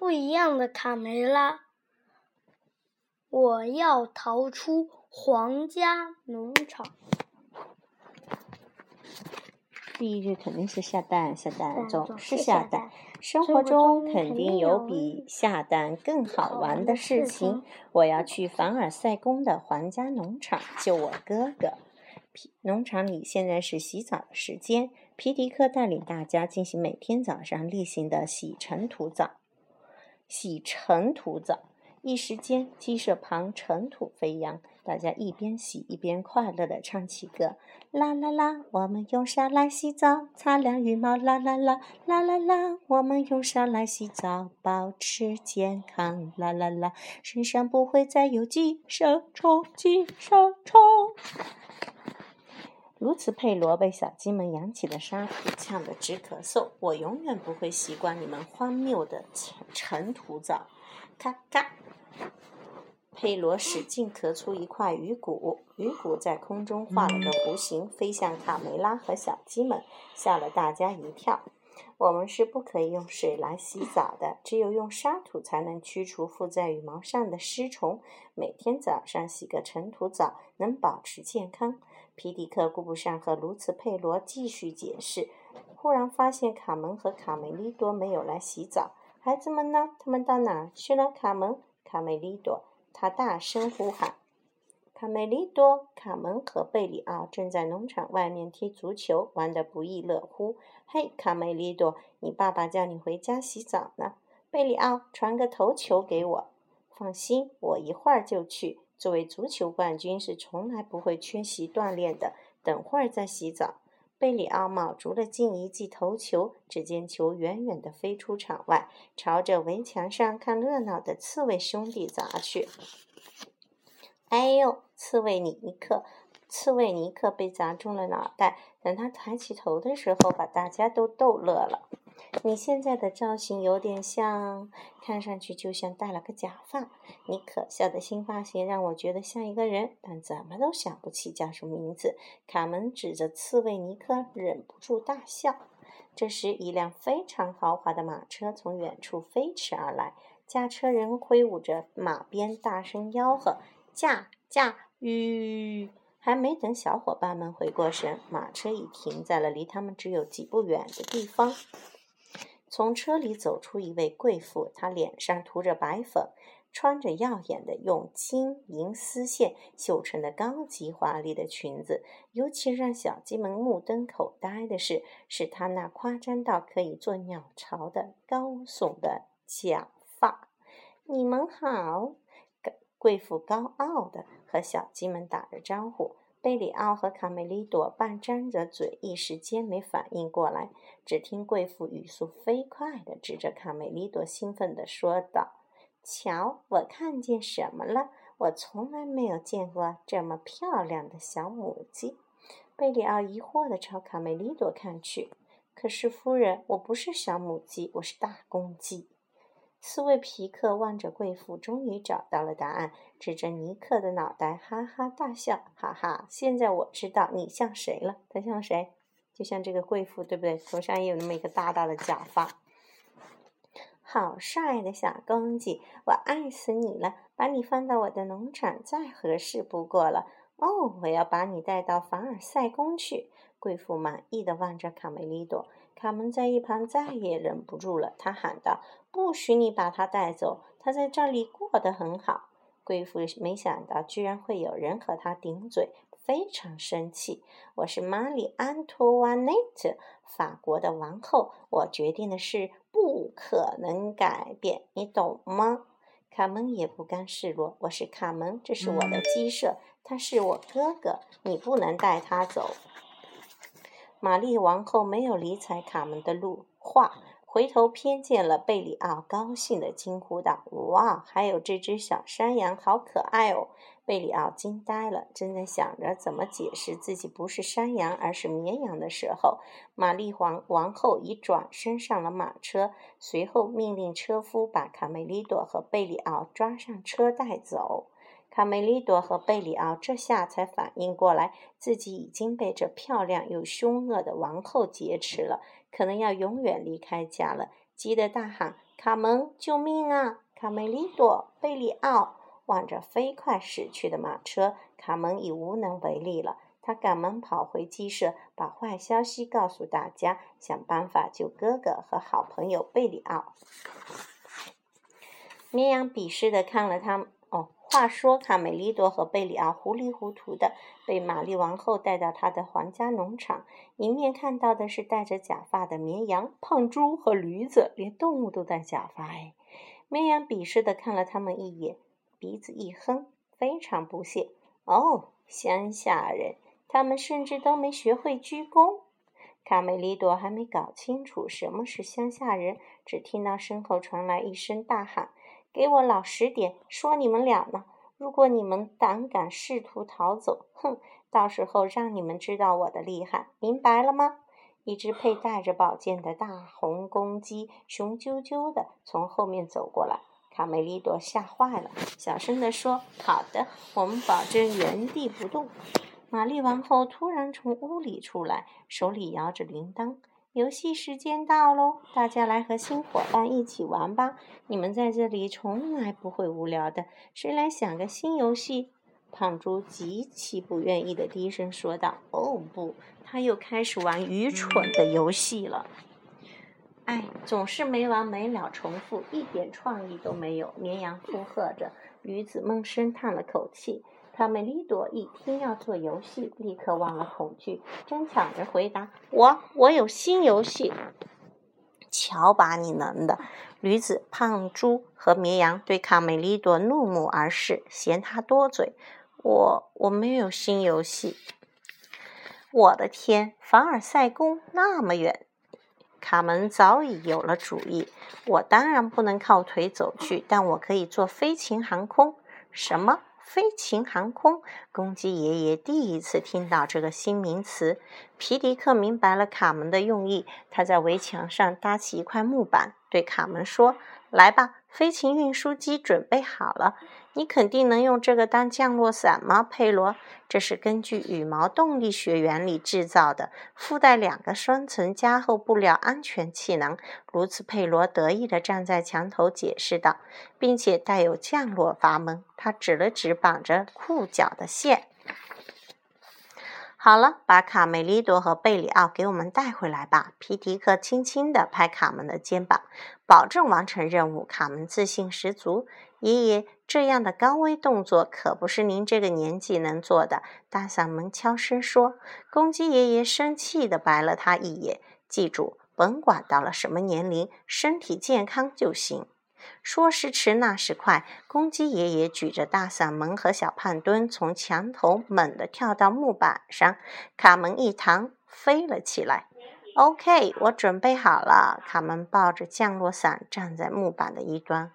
不一样的卡梅拉。我要逃出皇家农场。第一句肯定是下蛋，下蛋总是下蛋。生活中肯定有比下蛋更好玩的事情。我要去凡尔赛宫的皇家农场救我哥哥。农场里现在是洗澡的时间，皮迪克带领大家进行每天早上例行的洗尘土澡。洗尘土澡。一时间，鸡舍旁尘土飞扬，大家一边洗一边快乐地唱起歌：啦啦啦，我们用沙来洗澡，擦亮羽毛；啦啦啦，啦啦啦，我们用沙来洗澡，保持健康；啦啦啦，身上不会再有寄生虫，寄生虫。如此佩罗被小鸡们扬起的沙土呛得直咳嗽。我永远不会习惯你们荒谬的尘尘土澡。咔咔。佩罗使劲咳出一块鱼骨，鱼骨在空中画了个弧形，飞向卡梅拉和小鸡们，吓了大家一跳。我们是不可以用水来洗澡的，只有用沙土才能驱除附在羽毛上的虱虫。每天早上洗个尘土澡，能保持健康。皮迪克顾不上和卢茨佩罗继续解释，忽然发现卡门和卡梅利多没有来洗澡。孩子们呢？他们到哪儿去了？卡门、卡梅利多。他大声呼喊：“卡梅利多、卡门和贝里奥正在农场外面踢足球，玩得不亦乐乎。嘿，卡梅利多，你爸爸叫你回家洗澡呢。贝里奥，传个头球给我。放心，我一会儿就去。作为足球冠军，是从来不会缺席锻炼的。等会儿再洗澡。”贝里奥卯足了劲一记头球，只见球远远地飞出场外，朝着围墙上看热闹的刺猬兄弟砸去。哎呦！刺猬尼克，刺猬尼克被砸中了脑袋。等他抬起头的时候，把大家都逗乐了。你现在的造型有点像，看上去就像戴了个假发。你可笑的新发型让我觉得像一个人，但怎么都想不起叫什么名字。卡门指着刺猬尼克，忍不住大笑。这时，一辆非常豪华的马车从远处飞驰而来，驾车人挥舞着马鞭，大声吆喝：“驾驾吁！”还没等小伙伴们回过神，马车已停在了离他们只有几步远的地方。从车里走出一位贵妇，她脸上涂着白粉，穿着耀眼的用金银丝线绣成的高级华丽的裙子。尤其让小鸡们目瞪口呆的是，是她那夸张到可以做鸟巢的高耸的假发。你们好，贵妇高傲的和小鸡们打着招呼。贝里奥和卡梅利多半张着嘴，一时间没反应过来。只听贵妇语速飞快地指着卡梅利多，兴奋地说道：“瞧，我看见什么了？我从来没有见过这么漂亮的小母鸡。”贝里奥疑惑地朝卡梅利多看去。“可是，夫人，我不是小母鸡，我是大公鸡。”四位皮克望着贵妇，终于找到了答案，指着尼克的脑袋，哈哈大笑：“哈哈，现在我知道你像谁了。他像谁？就像这个贵妇，对不对？头上也有那么一个大大的假发。好帅的小公鸡，我爱死你了！把你放到我的农场，再合适不过了。哦，我要把你带到凡尔赛宫去。”贵妇满意的望着卡梅利多。卡门在一旁再也忍不住了，他喊道：“不许你把他带走！他在这里过得很好。”贵妇没想到居然会有人和他顶嘴，非常生气。“我是玛丽安托瓦内特，法国的王后。我决定的事不可能改变，你懂吗？”卡门也不甘示弱。“我是卡门，这是我的鸡舍，他是我哥哥，你不能带他走。”玛丽王后没有理睬卡门的路话，回头瞥见了贝里奥，高兴地惊呼道：“哇，还有这只小山羊，好可爱哦！”贝里奥惊呆了，正在想着怎么解释自己不是山羊而是绵羊的时候，玛丽皇王后已转身上了马车，随后命令车夫把卡梅利多和贝里奥抓上车带走。卡梅利多和贝里奥这下才反应过来，自己已经被这漂亮又凶恶的王后劫持了，可能要永远离开家了。急得大喊：“卡门，救命啊！卡梅利多，贝里奥望着飞快驶去的马车，卡门已无能为力了。他赶忙跑回鸡舍，把坏消息告诉大家，想办法救哥哥和好朋友贝里奥。绵羊鄙视的看了他。话说卡梅利多和贝里奥糊里糊涂的被玛丽王后带到他的皇家农场，迎面看到的是戴着假发的绵羊、胖猪和驴子，连动物都戴假发哎。绵羊鄙视的看了他们一眼，鼻子一哼，非常不屑。哦，乡下人，他们甚至都没学会鞠躬。卡梅利多还没搞清楚什么是乡下人，只听到身后传来一声大喊。给我老实点，说你们俩呢？如果你们胆敢试图逃走，哼，到时候让你们知道我的厉害，明白了吗？一只佩戴着宝剑的大红公鸡雄赳赳的从后面走过来，卡梅利多吓坏了，小声地说：“好的，我们保证原地不动。”玛丽王后突然从屋里出来，手里摇着铃铛。游戏时间到喽！大家来和新伙伴一起玩吧！你们在这里从来不会无聊的。谁来想个新游戏？胖猪极其不愿意的低声说道：“哦不，他又开始玩愚蠢的游戏了。哎，总是没完没了重复，一点创意都没有。”绵羊附和着，驴子闷声叹了口气。卡梅利多一听要做游戏，立刻忘了恐惧，争抢着回答：“我我有新游戏。”瞧把你能的！驴子、胖猪和绵羊对卡梅利多怒目而视，嫌他多嘴。我我没有新游戏。我的天，凡尔赛宫那么远，卡门早已有了主意。我当然不能靠腿走去，但我可以坐飞禽航空。什么？飞禽航空，公鸡爷爷第一次听到这个新名词。皮迪克明白了卡门的用意，他在围墙上搭起一块木板，对卡门说：“来吧。”飞禽运输机准备好了，你肯定能用这个当降落伞吗，佩罗？这是根据羽毛动力学原理制造的，附带两个双层加厚布料安全气囊。卢茨佩罗得意地站在墙头解释道，并且带有降落阀门。他指了指绑着裤脚的线。好了，把卡梅利多和贝里奥给我们带回来吧。皮迪克轻轻地拍卡门的肩膀，保证完成任务。卡门自信十足。爷爷，这样的高危动作可不是您这个年纪能做的。大嗓门悄声说。公鸡爷爷生气地白了他一眼。记住，甭管到了什么年龄，身体健康就行。说时迟，那时快，公鸡爷爷举着大嗓门和小胖墩从墙头猛地跳到木板上，卡门一弹，飞了起来。OK，我准备好了。卡门抱着降落伞站在木板的一端，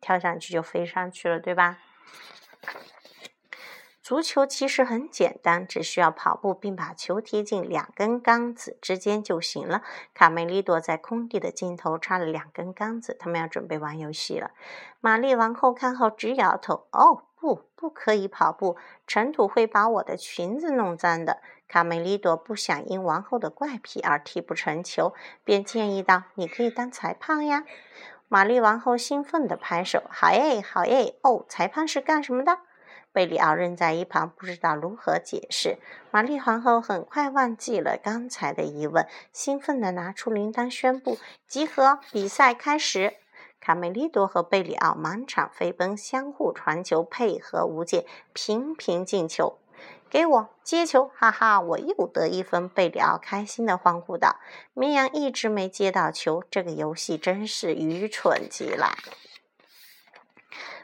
跳上去就飞上去了，对吧？足球其实很简单，只需要跑步并把球踢进两根杆子之间就行了。卡梅利多在空地的尽头插了两根杆子，他们要准备玩游戏了。玛丽王后看后直摇头：“哦，不，不可以跑步，尘土会把我的裙子弄脏的。”卡梅利多不想因王后的怪癖而踢不成球，便建议道：“你可以当裁判呀。”玛丽王后兴奋地拍手：“好耶，好耶！哦，裁判是干什么的？”贝里奥扔在一旁，不知道如何解释。玛丽皇后很快忘记了刚才的疑问，兴奋地拿出铃铛，宣布：“集合，比赛开始！”卡梅利多和贝里奥满场飞奔，相互传球，配合无间，频频进球。给我接球，哈哈，我又得一分！贝里奥开心地欢呼道：“绵羊一直没接到球，这个游戏真是愚蠢极了。”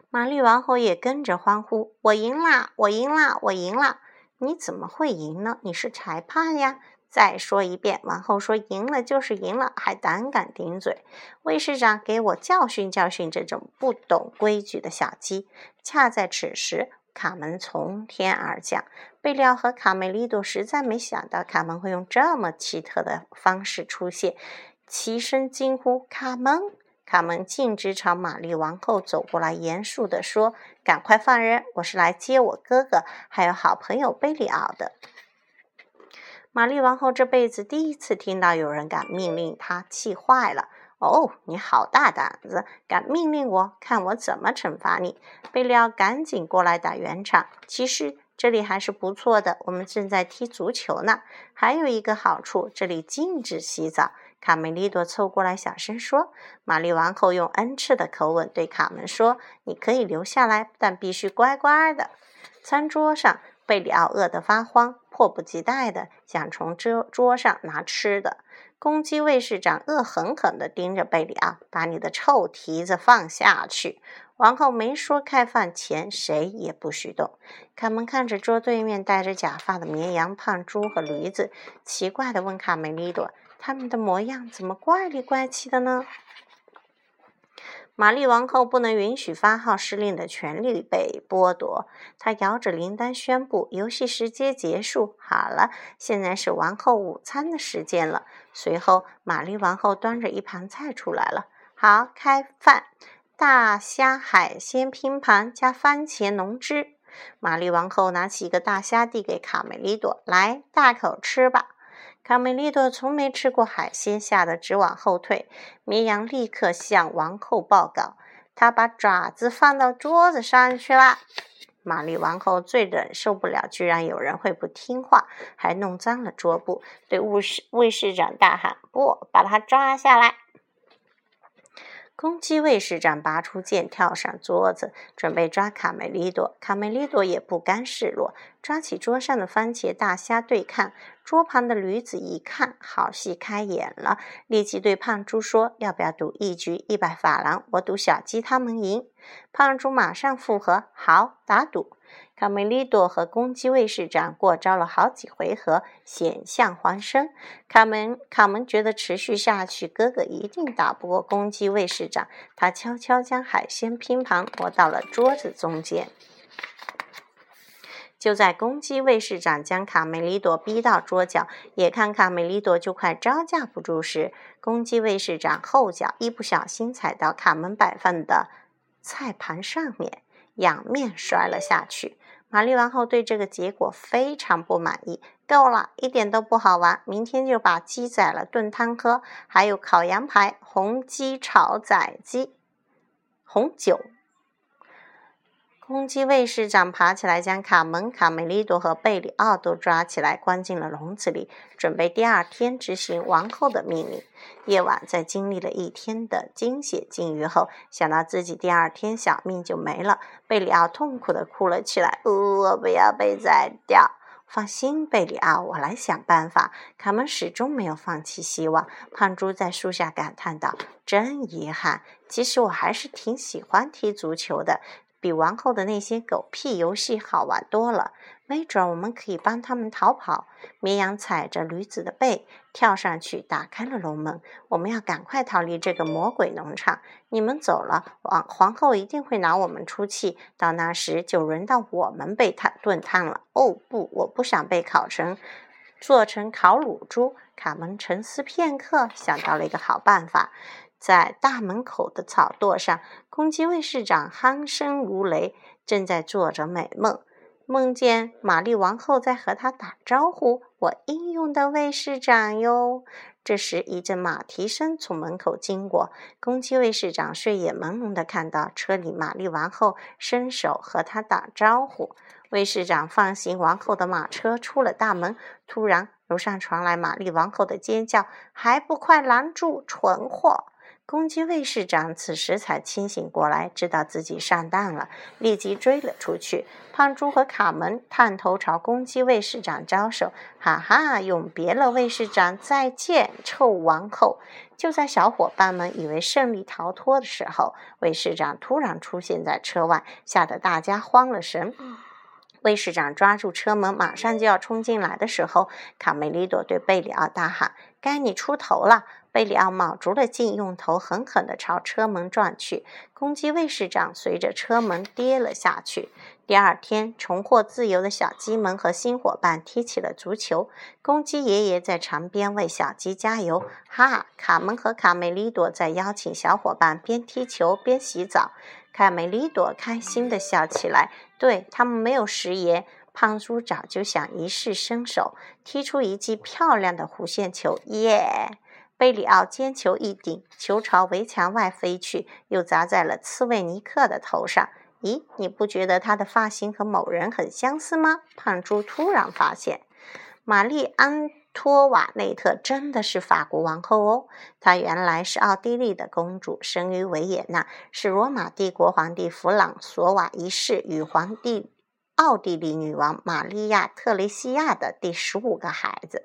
玛丽王后也跟着欢呼：“我赢啦！我赢啦！我赢啦！”你怎么会赢呢？你是裁判呀！再说一遍，王后说：“赢了就是赢了，还胆敢顶嘴！”卫士长，给我教训教训这种不懂规矩的小鸡！恰在此时，卡门从天而降。贝利奥和卡梅利多实在没想到卡门会用这么奇特的方式出现，齐声惊呼：“卡门！”卡门径直朝玛丽王后走过来，严肃地说：“赶快放人！我是来接我哥哥还有好朋友贝里奥的。”玛丽王后这辈子第一次听到有人敢命令她，气坏了。哦，你好大胆子，敢命令我，看我怎么惩罚你！贝利奥赶紧过来打圆场。其实这里还是不错的，我们正在踢足球呢。还有一个好处，这里禁止洗澡。卡梅利多凑过来小声说：“玛丽王后用恩赐的口吻对卡门说：‘你可以留下来，但必须乖乖的。’”餐桌上，贝里奥饿得发慌，迫不及待地想从桌桌上拿吃的。公鸡卫士长恶狠狠地盯着贝里奥：“把你的臭蹄子放下去！”王后没说开饭前谁也不许动。卡门看着桌对面戴着假发的绵羊、胖猪和驴子，奇怪地问卡梅利多。他们的模样怎么怪里怪气的呢？玛丽王后不能允许发号施令的权利被剥夺。她摇着铃铛宣布：“游戏时间结束。好了，现在是王后午餐的时间了。”随后，玛丽王后端着一盘菜出来了。好，开饭！大虾海鲜拼盘加番茄浓汁。玛丽王后拿起一个大虾递给卡梅利多：“来，大口吃吧。”卡梅利多从没吃过海鲜，吓得直往后退。绵羊立刻向王后报告：“他把爪子放到桌子上去了。”玛丽王后最忍受不了，居然有人会不听话，还弄脏了桌布，对卫士卫士长大喊：“不，把他抓下来！”公鸡卫士长拔出剑，跳上桌子，准备抓卡梅利多。卡梅利多也不甘示弱，抓起桌上的番茄大虾对抗。桌旁的驴子一看，好戏开演了，立即对胖猪说：“要不要赌一局一百法郎？我赌小鸡他们赢。”胖猪马上附和：“好，打赌。”卡梅利多和公鸡卫士长过招了好几回合，险象环生。卡门卡门觉得持续下去，哥哥一定打不过公鸡卫士长。他悄悄将海鲜拼盘挪到了桌子中间。就在公鸡卫士长将卡梅利多逼到桌角，眼看卡梅利多就快招架不住时，公鸡卫士长后脚一不小心踩到卡门摆放的菜盘上面，仰面摔了下去。玛丽王后对这个结果非常不满意。够了，一点都不好玩。明天就把鸡宰了炖汤喝，还有烤羊排、红鸡炒仔鸡、红酒。公鸡卫士长爬起来，将卡门、卡梅利多和贝里奥都抓起来，关进了笼子里，准备第二天执行王后的命令。夜晚，在经历了一天的惊险境遇后，想到自己第二天小命就没了，贝里奥痛苦地哭了起来：“我不要被宰掉！”放心，贝里奥，我来想办法。卡门始终没有放弃希望。胖猪在树下感叹道：“真遗憾，其实我还是挺喜欢踢足球的。”比王后的那些狗屁游戏好玩多了。没准我们可以帮他们逃跑。绵羊踩着驴子的背，跳上去打开了笼门。我们要赶快逃离这个魔鬼农场。你们走了，王皇后一定会拿我们出气。到那时，就轮到我们被烫炖烫了。哦不，我不想被烤成，做成烤乳猪。卡门沉思片刻，想到了一个好办法。在大门口的草垛上，公鸡卫士长鼾声如雷，正在做着美梦，梦见玛丽王后在和他打招呼：“我英勇的卫士长哟！”这时，一阵马蹄声从门口经过，公鸡卫士长睡眼朦胧地看到车里玛丽王后伸手和他打招呼。卫士长放行王后的马车出了大门，突然楼上传来玛丽王后的尖叫：“还不快拦住，蠢货！”公鸡卫士长此时才清醒过来，知道自己上当了，立即追了出去。胖猪和卡门探头朝公鸡卫士长招手：“哈哈，永别了，卫士长！再见，臭王后！”就在小伙伴们以为胜利逃脱的时候，卫士长突然出现在车外，吓得大家慌了神。卫士长抓住车门，马上就要冲进来的时候，卡梅利多对贝里奥大喊：“该你出头了！”贝里奥卯足了劲，用头狠狠地朝车门撞去。公鸡卫士长随着车门跌了下去。第二天，重获自由的小鸡们和新伙伴踢起了足球。公鸡爷爷在场边为小鸡加油。哈！卡门和卡梅利多在邀请小伙伴边踢球边洗澡。卡梅利多开心地笑起来。对他们没有食言。胖猪早就想一试身手，踢出一记漂亮的弧线球。耶！贝里奥尖球一顶，球朝围墙外飞去，又砸在了刺猬尼克的头上。咦，你不觉得他的发型和某人很相似吗？胖猪突然发现，玛丽安托瓦内特真的是法国王后哦。她原来是奥地利的公主，生于维也纳，是罗马帝国皇帝弗朗索瓦一世与皇帝奥地利女王玛利亚特蕾西亚的第十五个孩子。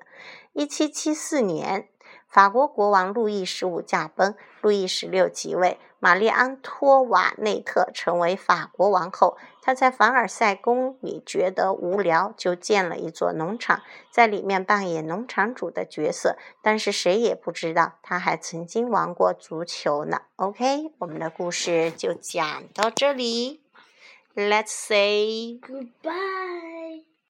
一七七四年。法国国王路易十五驾崩，路易十六即位，玛丽安托瓦内特成为法国王后。她在凡尔赛宫里觉得无聊，就建了一座农场，在里面扮演农场主的角色。但是谁也不知道，她还曾经玩过足球呢。OK，我们的故事就讲到这里。Let's say goodbye.